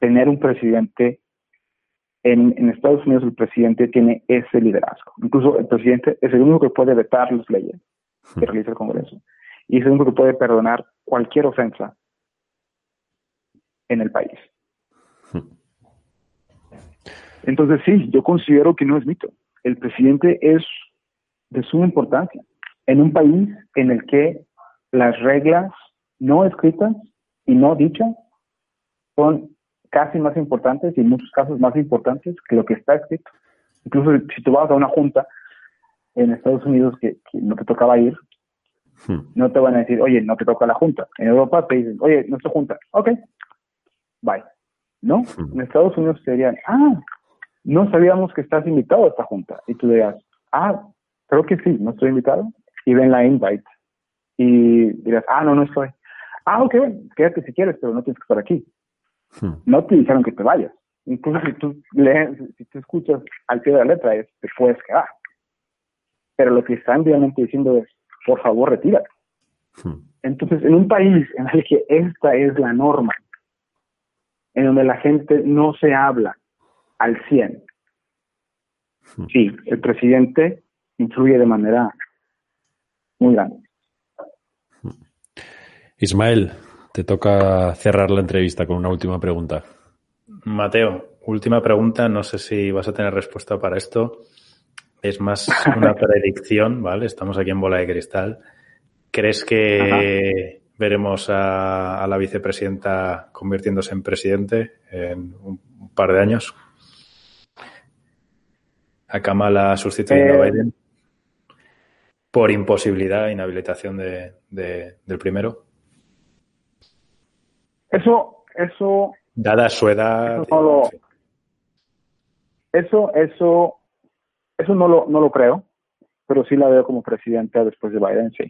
tener un presidente en, en, Estados Unidos el presidente tiene ese liderazgo. Incluso el presidente es el único que puede vetar las leyes que realiza el Congreso y es el único que puede perdonar cualquier ofensa en el país. Entonces sí, yo considero que no es mito. El presidente es de suma importancia en un país en el que las reglas no escritas y no dichas son casi más importantes y en muchos casos más importantes que lo que está escrito. Incluso si tú vas a una junta en Estados Unidos que, no te tocaba ir, Hmm. No te van a decir, oye, no te toca la junta. En Europa te dicen, oye, no se junta. Ok, bye. ¿No? Hmm. En Estados Unidos te dirían, ah, no sabíamos que estás invitado a esta junta. Y tú dirías, ah, creo que sí, no estoy invitado. Y ven la invite. Y dirás, ah, no, no estoy. Ah, ok, quédate si quieres, pero no tienes que estar aquí. Hmm. No te dijeron que te vayas. Incluso si tú lees, si tú escuchas al pie de la letra, es, te puedes quedar. Pero lo que están realmente diciendo es, por favor, retírate. Hmm. Entonces, en un país en el que esta es la norma, en donde la gente no se habla al 100, hmm. sí, el presidente influye de manera muy grande. Ismael, te toca cerrar la entrevista con una última pregunta. Mateo, última pregunta. No sé si vas a tener respuesta para esto. Es más una predicción, ¿vale? Estamos aquí en bola de cristal. ¿Crees que veremos a, la vicepresidenta convirtiéndose en presidente en un, par de años? ¿A Kamala sustituyendo a eh, Biden? ¿Por imposibilidad, inhabilitación de, del primero? Eso, eso. Dada su edad. Eso, eso, eso, no lo, no lo creo, pero sí la veo como presidenta después de Biden, sí.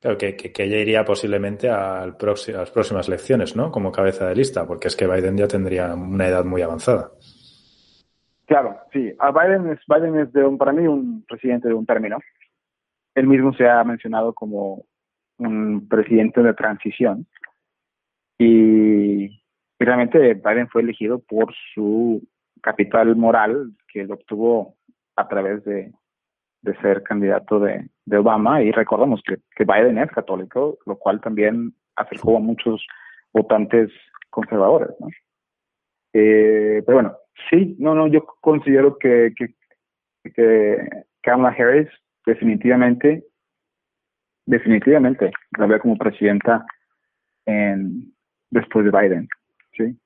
Claro, que, que, ella iría posiblemente al a las próximas elecciones, ¿no? Como cabeza de lista, porque es que Biden ya tendría una edad muy avanzada. Claro, sí. A Biden es, Biden es de un, para mí un presidente de un término. Él mismo se ha mencionado como un presidente de transición y, realmente Biden fue elegido por su capital moral que lo obtuvo a través de, ser candidato de, Obama y recordamos que, Biden es católico, lo cual también acercó a muchos votantes conservadores. Eh, pero bueno, sí, no, no, yo considero que, que, que Kamala Harris definitivamente definitivamente la veo como presidenta en, después de Biden. ¿sí?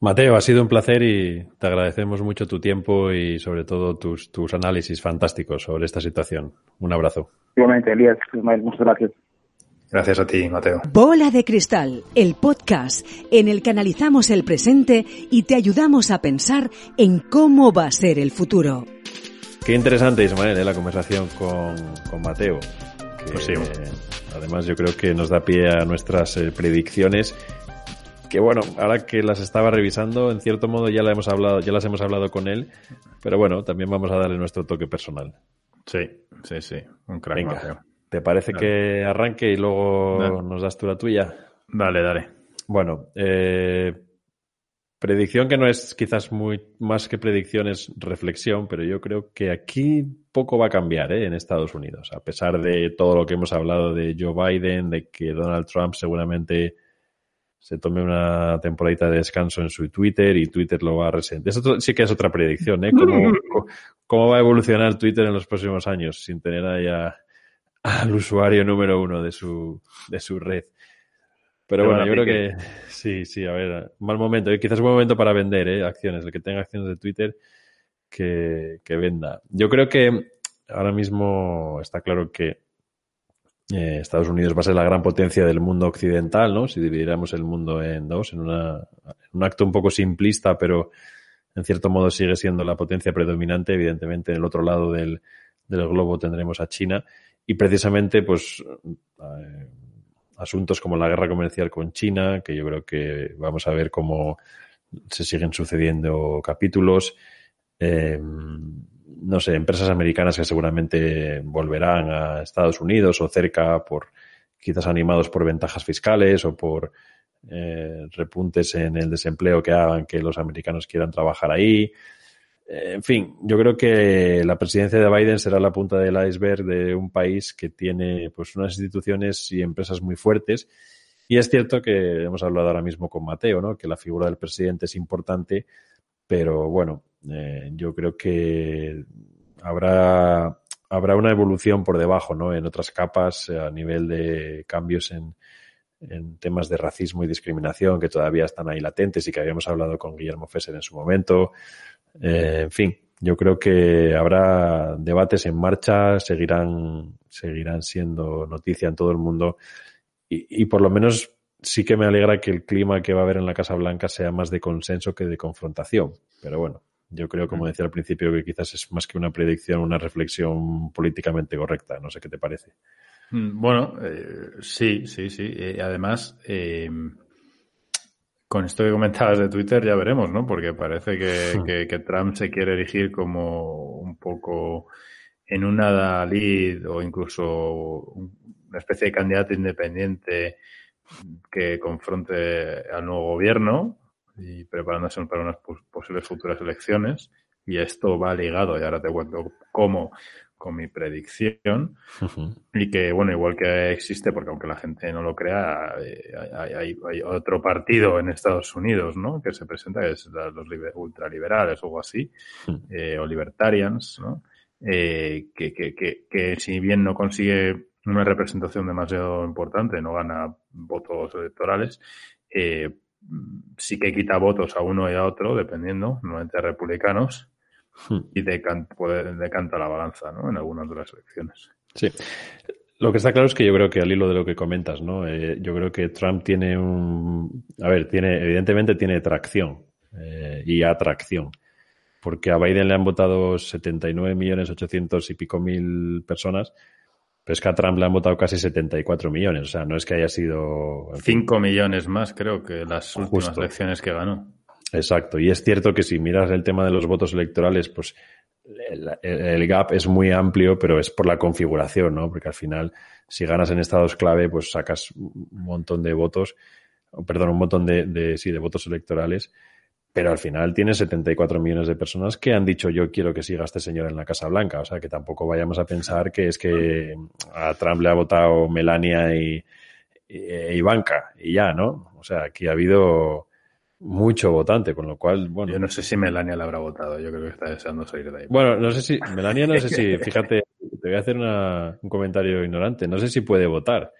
Mateo, ha sido un placer y te agradecemos mucho tu tiempo y sobre todo tus, tus análisis fantásticos sobre esta situación. Un abrazo. Igualmente, Elías, muchas gracias. Gracias a ti, Mateo. Bola de Cristal, el podcast en el que analizamos el presente y te ayudamos a pensar en cómo va a ser el futuro. Qué interesante, Ismael, ¿eh? la conversación con, con Mateo. Pues sí. además, yo creo que nos da pie a nuestras eh, predicciones. Que bueno, ahora que las estaba revisando, en cierto modo ya, la hemos hablado, ya las hemos hablado con él, pero bueno, también vamos a darle nuestro toque personal. Sí, sí, sí. Un crack. Venga, ¿te parece que arranque y luego nos das tú la tuya? Dale, dale. Bueno, eh, Predicción que no es quizás muy más que predicción, es reflexión, pero yo creo que aquí poco va a cambiar ¿eh? en Estados Unidos. A pesar de todo lo que hemos hablado de Joe Biden, de que Donald Trump seguramente se tome una temporadita de descanso en su Twitter y Twitter lo va a resentir. Eso sí que es otra predicción, ¿eh? ¿Cómo, cómo va a evolucionar Twitter en los próximos años sin tener ahí al usuario número uno de su, de su red? Pero bueno, yo creo que sí, sí, a ver, mal momento. Quizás es buen momento para vender ¿eh? acciones. El que tenga acciones de Twitter, que, venda. Yo creo que ahora mismo está claro que eh, Estados Unidos va a ser la gran potencia del mundo occidental, ¿no? Si dividiéramos el mundo en dos, en, una, un acto un poco simplista, pero en cierto modo sigue siendo la potencia predominante. Evidentemente, en el otro lado del, del globo tendremos a China. Y precisamente, pues, eh, asuntos como la guerra comercial con China, que yo creo que vamos a ver cómo se siguen sucediendo capítulos. Eh, no sé, empresas americanas que seguramente volverán a Estados Unidos o cerca por quizás animados por ventajas fiscales o por eh, repuntes en el desempleo que hagan que los americanos quieran trabajar ahí. En fin, yo creo que la presidencia de Biden será la punta del iceberg de un país que tiene pues unas instituciones y empresas muy fuertes. Y es cierto que hemos hablado ahora mismo con Mateo, ¿no? Que la figura del presidente es importante, pero bueno, eh, yo creo que habrá, habrá una evolución por debajo, ¿no? En otras capas a nivel de cambios en, en temas de racismo y discriminación que todavía están ahí latentes y que habíamos hablado con Guillermo Fesser en su momento. Eh, en fin, yo creo que habrá debates en marcha, seguirán, seguirán siendo noticia en todo el mundo y, y por lo menos sí que me alegra que el clima que va a haber en la Casa Blanca sea más de consenso que de confrontación. Pero bueno, yo creo, como mm. decía al principio, que quizás es más que una predicción, una reflexión políticamente correcta. No sé qué te parece. Mm, bueno, eh, sí, sí, sí. Eh, además, eh, con esto que comentabas de Twitter ya veremos, ¿no? Porque parece que, que, Trump se quiere erigir como un poco en una lead o incluso una especie de candidato independiente que confronte al nuevo gobierno y preparándose para unas posibles futuras elecciones. Y esto va ligado, y ahora te cuento cómo, con mi predicción. Y que, bueno, igual que existe, porque aunque la gente no lo crea, eh, hay, hay, otro partido en Estados Unidos, ¿no? Que se presenta, que es los ultraliberales o algo así, eh, o libertarians, ¿no? Eh, que, que, que, que si bien no consigue una representación demasiado importante, no gana votos electorales, eh, sí que quita votos a uno y a otro, dependiendo, normalmente a republicanos, hmm. y decanta, decanta la balanza ¿no? en algunas de las elecciones. Sí. Lo que está claro es que yo creo que al hilo de lo que comentas, ¿no? Eh, yo creo que Trump tiene un... A ver, tiene, evidentemente tiene tracción eh, y atracción. Porque a Biden le han votado 79 millones 800 y pico mil personas pero es que a Trump le han votado casi 74 millones. O sea, no es que haya sido. 5 millones más, creo, que las últimas elecciones que ganó. Exacto. Y es cierto que si miras el tema de los votos electorales, pues el, gap es muy amplio, pero es por la configuración, ¿no? Porque al final, si ganas en estados clave, pues sacas un montón de votos, perdón, un montón de, de sí, de votos electorales pero al final tiene 74 millones de personas que han dicho yo quiero que siga este señor en la Casa Blanca. O sea, que tampoco vayamos a pensar que es que a Trump le ha votado Melania y, e Ivanka y ya, ¿no? O sea, aquí ha habido mucho votante, con lo cual, bueno. Yo no sé si Melania le habrá votado, yo creo que está deseando salir de ahí. Bueno, no sé si, Melania no sé si, fíjate, te voy a hacer un comentario ignorante, no sé si puede votar.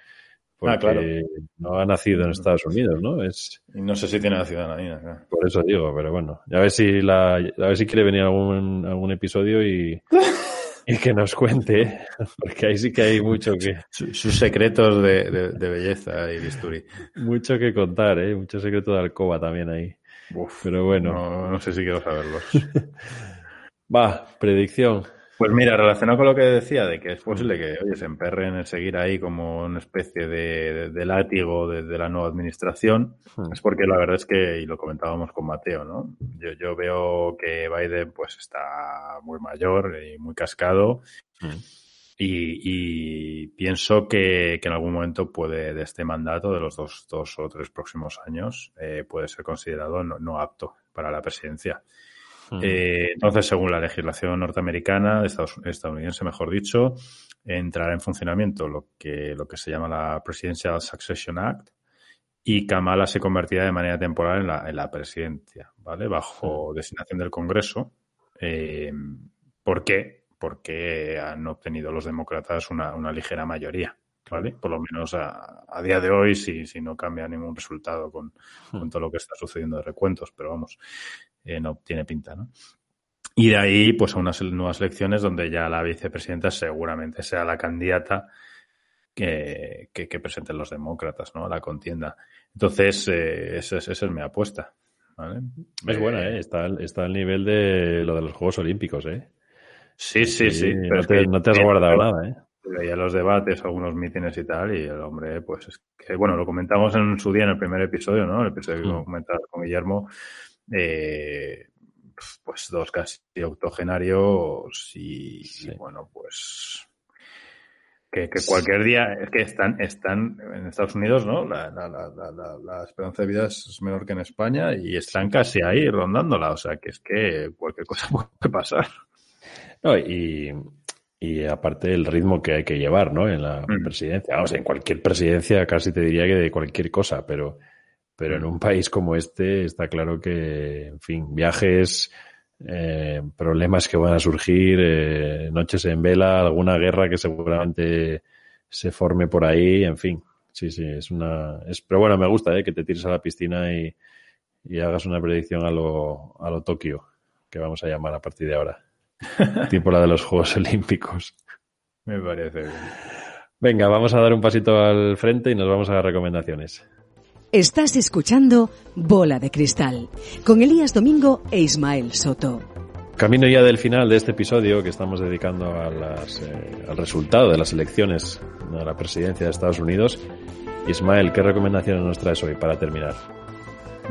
Ah, porque no ha nacido en Estados Unidos, ¿no? Es... Y no sé si tiene la ciudadanía. Por eso digo, pero bueno, a ver si la, a ver si quiere venir algún, algún episodio y, y que nos cuente, porque ahí sí que hay mucho que... Sus secretos de, de, belleza y bisturi. Mucho que contar, ¿eh? Mucho secreto de alcoba también ahí. pero bueno. No, no sé si quiero saberlos. Va, predicción. Pues mira, relacionado con lo que decía, de que es posible que oye, se emperren en seguir ahí como una especie de, látigo de, la nueva administración, hmm. es porque la verdad es que, y lo comentábamos con Mateo, ¿no? Yo, yo veo que Biden pues está muy mayor y muy cascado hmm. y, pienso que, en algún momento puede, de este mandato, de los dos, dos o tres próximos años, eh, puede ser considerado no apto para la presidencia. Eh, entonces, según la legislación norteamericana, estadounidense, mejor dicho, entrará en funcionamiento lo que, lo que se llama la Presidential Succession Act y Kamala se convertirá de manera temporal en la, en la presidencia, ¿vale? Bajo designación del Congreso. Eh, ¿Por qué? Porque han obtenido los demócratas una, una ligera mayoría. ¿vale? Por lo menos a, a día de hoy, si, si, no cambia ningún resultado con, con, todo lo que está sucediendo de recuentos, pero vamos, eh, no tiene pinta, ¿no? Y de ahí, pues a unas nuevas elecciones donde ya la vicepresidenta seguramente sea la candidata que, que, presenten los demócratas, ¿no? La contienda. Entonces, eh, esa, es mi apuesta. ¿vale? Es buena, ¿eh? Está, está al nivel de lo de los Juegos Olímpicos, ¿eh? Sí, sí, sí. no, te, no, te, has guardado nada, ¿eh? Veía los debates, algunos mítines y tal, y el hombre, pues es que, bueno, lo comentamos en su día en el primer episodio, ¿no? El episodio que mm. comentaba con Guillermo, eh, pues dos casi octogenarios y, bueno, pues que, cualquier día es que están, están en Estados Unidos, ¿no? La, la, la, la, esperanza de vida es menor que en España y están casi ahí rondándola, o sea que es que cualquier cosa puede pasar. No, y, y aparte el ritmo que hay que llevar, ¿no? En la mm. presidencia, vamos, en cualquier presidencia casi te diría que de cualquier cosa, pero pero en un país como este está claro que, en fin, viajes, eh, problemas que van a surgir, eh, noches en vela, alguna guerra que seguramente se forme por ahí, en fin. Sí, sí, es una... Es, pero bueno, me gusta eh, que te tires a la piscina y, y hagas una predicción a lo, a lo Tokio, que vamos a llamar a partir de ahora. tipo la de los Juegos Olímpicos. Me parece bien. Venga, vamos a dar un pasito al frente y nos vamos a las recomendaciones. Estás escuchando Bola de Cristal con Elías Domingo e Ismael Soto. Camino ya del final de este episodio que estamos dedicando a las, eh, al resultado de las elecciones a la presidencia de Estados Unidos. Ismael, ¿qué recomendaciones nos traes hoy para terminar?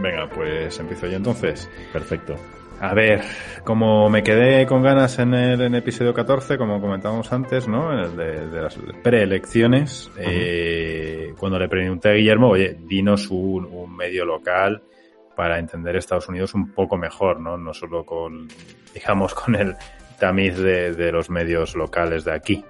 Venga, pues empiezo yo entonces. Perfecto. A ver, como me quedé con ganas en el, episodio 14, como comentábamos antes, ¿no? En el de, las preelecciones, eh, cuando le pregunté a Guillermo, oye, dinos un, medio local para entender Estados Unidos un poco mejor, ¿no? No solo con, digamos, con el tamiz de, los medios locales de aquí,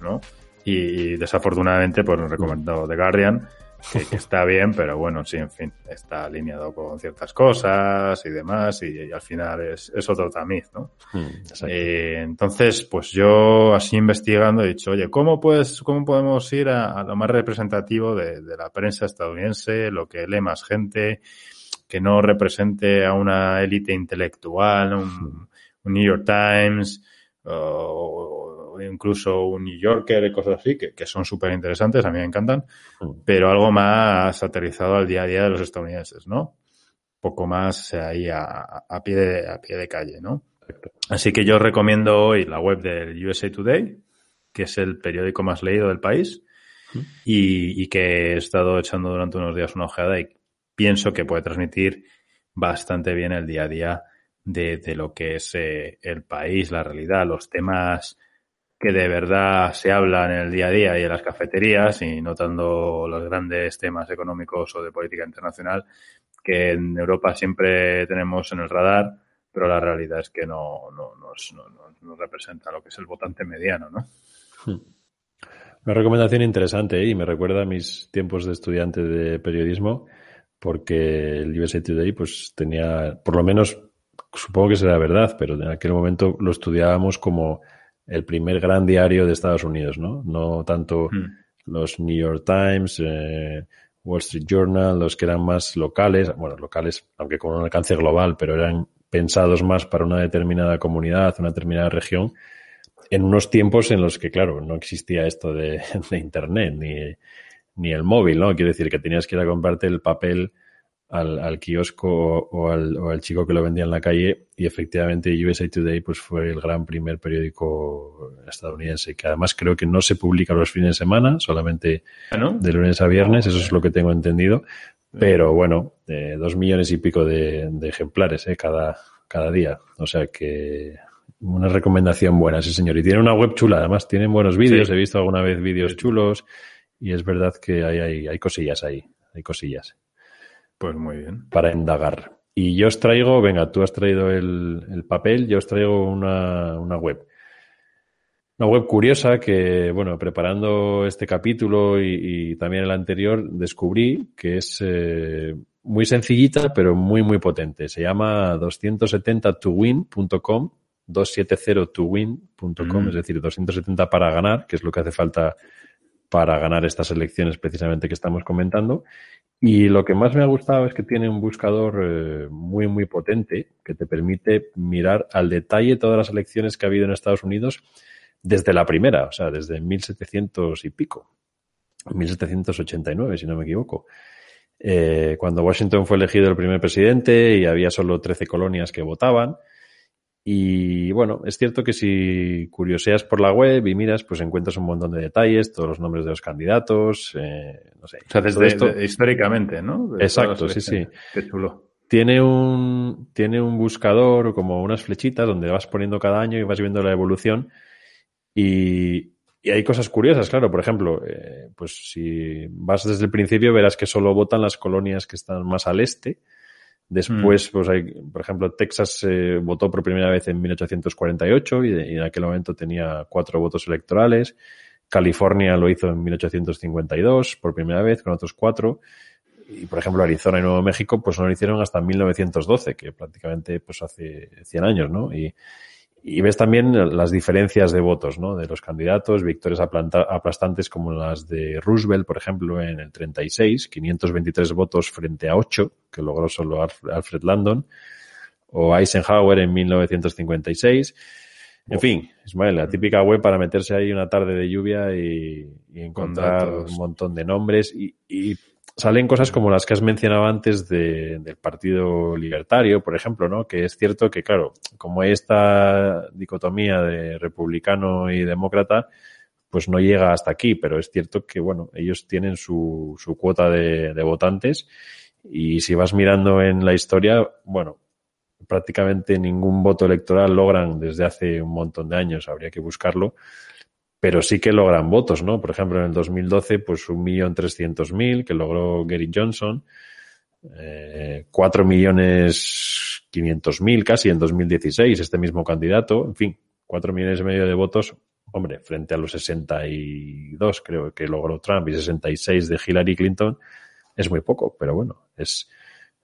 ¿no? Y, desafortunadamente, pues nos recomendó The Guardian, que, está bien, pero bueno, sí, en fin, está alineado con ciertas cosas y demás, y, al final es, es, otro tamiz, ¿no? Mm, eh, entonces, pues yo así investigando he dicho, oye, ¿cómo, pues, cómo podemos ir a, lo más representativo de, la prensa estadounidense, lo que lee más gente, que no represente a una élite intelectual, un, un New York Times, o incluso un New Yorker y cosas así, que, son súper interesantes, a mí me encantan, mm. pero algo más aterrizado al día a día de los estadounidenses, ¿no? Poco más ahí a, a, pie, de, a pie de calle, ¿no? Así que yo recomiendo hoy la web del USA Today, que es el periódico más leído del país mm. y, que he estado echando durante unos días una ojeada y pienso que puede transmitir bastante bien el día a día de, de lo que es eh, el país, la realidad, los temas que de verdad se hablan en el día a día y en las cafeterías y notando los grandes temas económicos o de política internacional que en Europa siempre tenemos en el radar, pero la realidad es que no, no, nos, representa lo que es el votante mediano, ¿no? Hmm. Una recomendación interesante ¿eh? y me recuerda a mis tiempos de estudiante de periodismo porque el USA Today pues tenía, por lo menos, supongo que será verdad, pero en aquel momento lo estudiábamos como el primer gran diario de Estados Unidos, ¿no? No tanto hmm. los New York Times, eh, Wall Street Journal, los que eran más locales, bueno, locales, aunque con un alcance global, pero eran pensados más para una determinada comunidad, una determinada región, en unos tiempos en los que, claro, no existía esto de, de Internet ni, ni el móvil, ¿no? Quiero decir que tenías que ir a comprarte el papel al, al kiosco o, al, o, al, chico que lo vendía en la calle. Y efectivamente USA Today pues fue el gran primer periódico estadounidense que además creo que no se publica los fines de semana, solamente ah, de lunes a viernes, eso es lo que tengo entendido, pero bueno, dos millones y pico de, de ejemplares ¿eh? cada, cada día, o sea que una recomendación buena, sí señor. Y tiene una web chula, además. Tienen buenos vídeos, he visto alguna vez vídeos chulos. Y es verdad que hay, hay, hay cosillas ahí, hay cosillas. Pues muy bien. Para indagar. Y yo os traigo, venga, tú has traído el, papel, yo os traigo una, web. Una web curiosa que, bueno, preparando este capítulo y, también el anterior, descubrí que es eh, muy sencillita, pero muy, muy potente. Se llama 270towin.com, 270towin.com, mm. es decir, 270 para ganar, que es lo que hace falta para ganar estas elecciones precisamente que estamos comentando. Y lo que más me ha gustado es que tiene un buscador eh, muy, muy potente que te permite mirar al detalle todas las elecciones que ha habido en Estados Unidos desde la primera, o sea, desde 1700 y pico, 1789, si no me equivoco. Eh, cuando Washington fue elegido el primer presidente y había solo 13 colonias que votaban, y bueno, es cierto que si curioseas por la web y miras, pues encuentras un montón de detalles, todos los nombres de los candidatos, eh, no sé. O sea, desde esto... históricamente, ¿no? Exacto, sí, sí. Qué chulo. Tiene un, tiene un buscador como unas flechitas donde vas poniendo cada año y vas viendo la evolución. Y, y hay cosas curiosas, claro. Por ejemplo, eh, pues si vas desde el principio verás que solo votan las colonias que están más al este Después, mm. pues hay, por ejemplo, Texas eh, votó por primera vez en 1848 y, y, en aquel momento tenía cuatro votos electorales. California lo hizo en 1852 por primera vez con otros cuatro. Y, por ejemplo, Arizona y Nuevo México, pues no lo hicieron hasta 1912, que prácticamente pues hace 100 años, ¿no? Y, y ves también las diferencias de votos, ¿no? De los candidatos, victorias aplastantes como las de Roosevelt, por ejemplo, en el 36, 523 votos frente a 8, que logró solo Alfred Landon, o Eisenhower en 1956. En fin, Ismael, la típica web para meterse ahí una tarde de lluvia y, encontrar un montón de nombres y, salen cosas como las que has mencionado antes del Partido Libertario, por ejemplo, ¿no? Que es cierto que, claro, como hay esta dicotomía de republicano y demócrata, pues no llega hasta aquí, pero es cierto que, bueno, ellos tienen su, su cuota de, de votantes y si vas mirando en la historia, bueno, prácticamente ningún voto electoral logran desde hace un montón de años, habría que buscarlo, pero sí que logran votos, ¿no? Por ejemplo, en el 2012, pues un millón trescientos mil que logró Gary Johnson, eh, cuatro millones quinientos mil casi en 2016 este mismo candidato, en fin, cuatro millones y medio de votos, hombre, frente a los 62 creo que logró Trump y 66 de Hillary Clinton, es muy poco, pero bueno, es,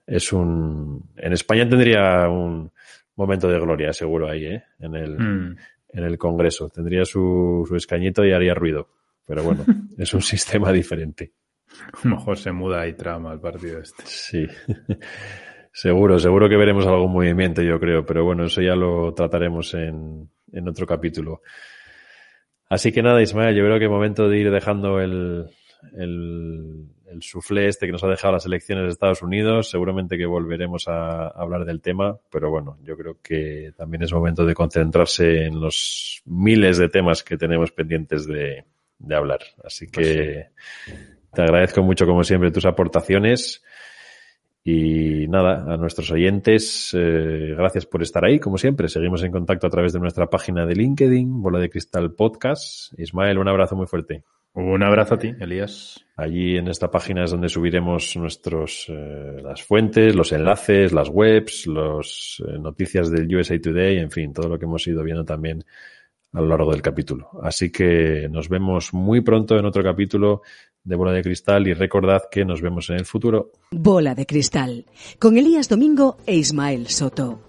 es un... En España tendría un momento de gloria, seguro, ahí, ¿eh? En el, mm. En el Congreso. Tendría su, su escañito y haría ruido. Pero bueno, es un sistema diferente. A lo mejor se muda y trama el partido este. Sí. seguro, seguro que veremos algún movimiento, yo creo. Pero bueno, eso ya lo trataremos en, en otro capítulo. Así que nada, Ismael, yo creo que es momento de ir dejando el, el, el suflé este que nos ha dejado las elecciones de Estados Unidos. Seguramente que volveremos a, hablar del tema, pero bueno, yo creo que también es momento de concentrarse en los miles de temas que tenemos pendientes de, hablar. Así pues que te agradezco mucho, como siempre, tus aportaciones. Y nada, a nuestros oyentes, eh, gracias por estar ahí, como siempre. Seguimos en contacto a través de nuestra página de LinkedIn, Bola de Cristal Podcast. Ismael, un abrazo muy fuerte. Un abrazo a ti, Elías. Allí en esta página es donde subiremos nuestros eh, las fuentes, los enlaces, las webs, las eh, noticias del USA Today, en fin, todo lo que hemos ido viendo también a lo largo del capítulo. Así que nos vemos muy pronto en otro capítulo de Bola de Cristal y recordad que nos vemos en el futuro. Bola de Cristal con Elías Domingo e Ismael Soto.